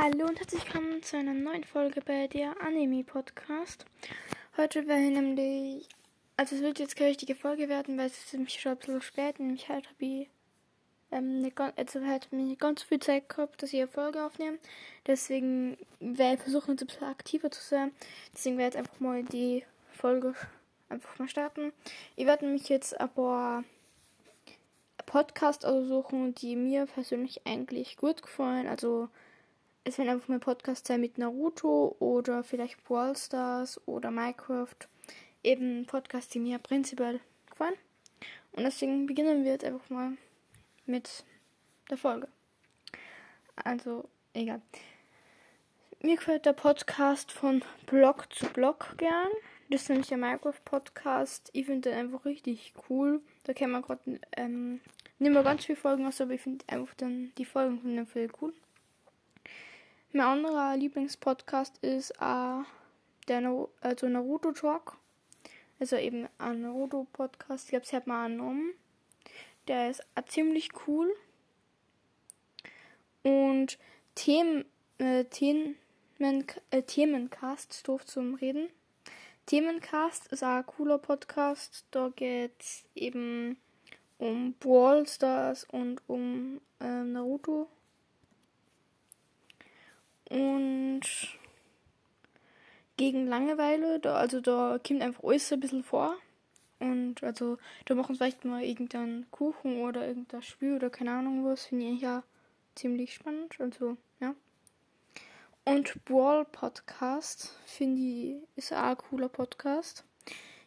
Hallo und herzlich willkommen zu einer neuen Folge bei der Anime Podcast. Heute werde ich nämlich, also es wird jetzt keine richtige Folge werden, weil es ist nämlich schon ein bisschen spät, nämlich halt habe ich ähm, eine, also halt nicht ganz viel Zeit gehabt, dass ich eine Folge aufnehme. Deswegen werde ich versuchen, jetzt ein bisschen aktiver zu sein. Deswegen werde ich jetzt einfach mal die Folge einfach mal starten. Ich werde mich jetzt ein paar Podcasts aussuchen, die mir persönlich eigentlich gut gefallen. Also es werden einfach mal Podcasts sein mit Naruto oder vielleicht Brawl Stars oder Minecraft. Eben Podcasts, die mir prinzipiell gefallen. Und deswegen beginnen wir jetzt einfach mal mit der Folge. Also, egal. Mir gefällt der Podcast von Blog zu Blog gern. Das ist nämlich der Minecraft-Podcast. Ich finde den einfach richtig cool. Da kann man gerade ähm, nicht mehr ganz viele Folgen aus, aber ich finde einfach dann die Folgen von dem viel cool. Mein anderer Lieblingspodcast ist äh, der no also Naruto Talk. Also eben ein Naruto Podcast. Ich glaube, sie hat mal angenommen. Der ist äh, ziemlich cool. Und Themen, äh, Themen, äh, Themencast, doof zum Reden. Themencast ist ein cooler Podcast. Da geht es eben um Brawl Stars und um äh, Naruto und gegen Langeweile, da, also da kommt einfach alles ein bisschen vor. Und also da machen wir vielleicht mal irgendeinen Kuchen oder irgendein Spiel oder keine Ahnung was. Finde ich ja ziemlich spannend. Also, ja. Und Brawl Podcast finde ich ist auch ein cooler Podcast.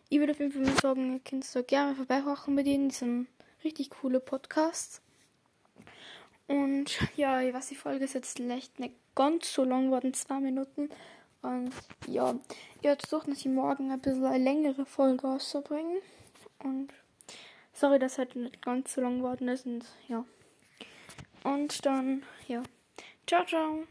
Ich würde auf jeden Fall mal sagen, ihr könnt da gerne vorbeihören bei denen. Die sind richtig coole Podcasts. Und ja, ich weiß, die Folge ist jetzt vielleicht nicht ganz so lang geworden, zwei Minuten. Und ja, ich werde versuchen, dass ich morgen ein bisschen eine längere Folge rauszubringen. Und sorry, dass heute nicht ganz so lang geworden ist. Und ja. Und dann, ja. Ciao, ciao.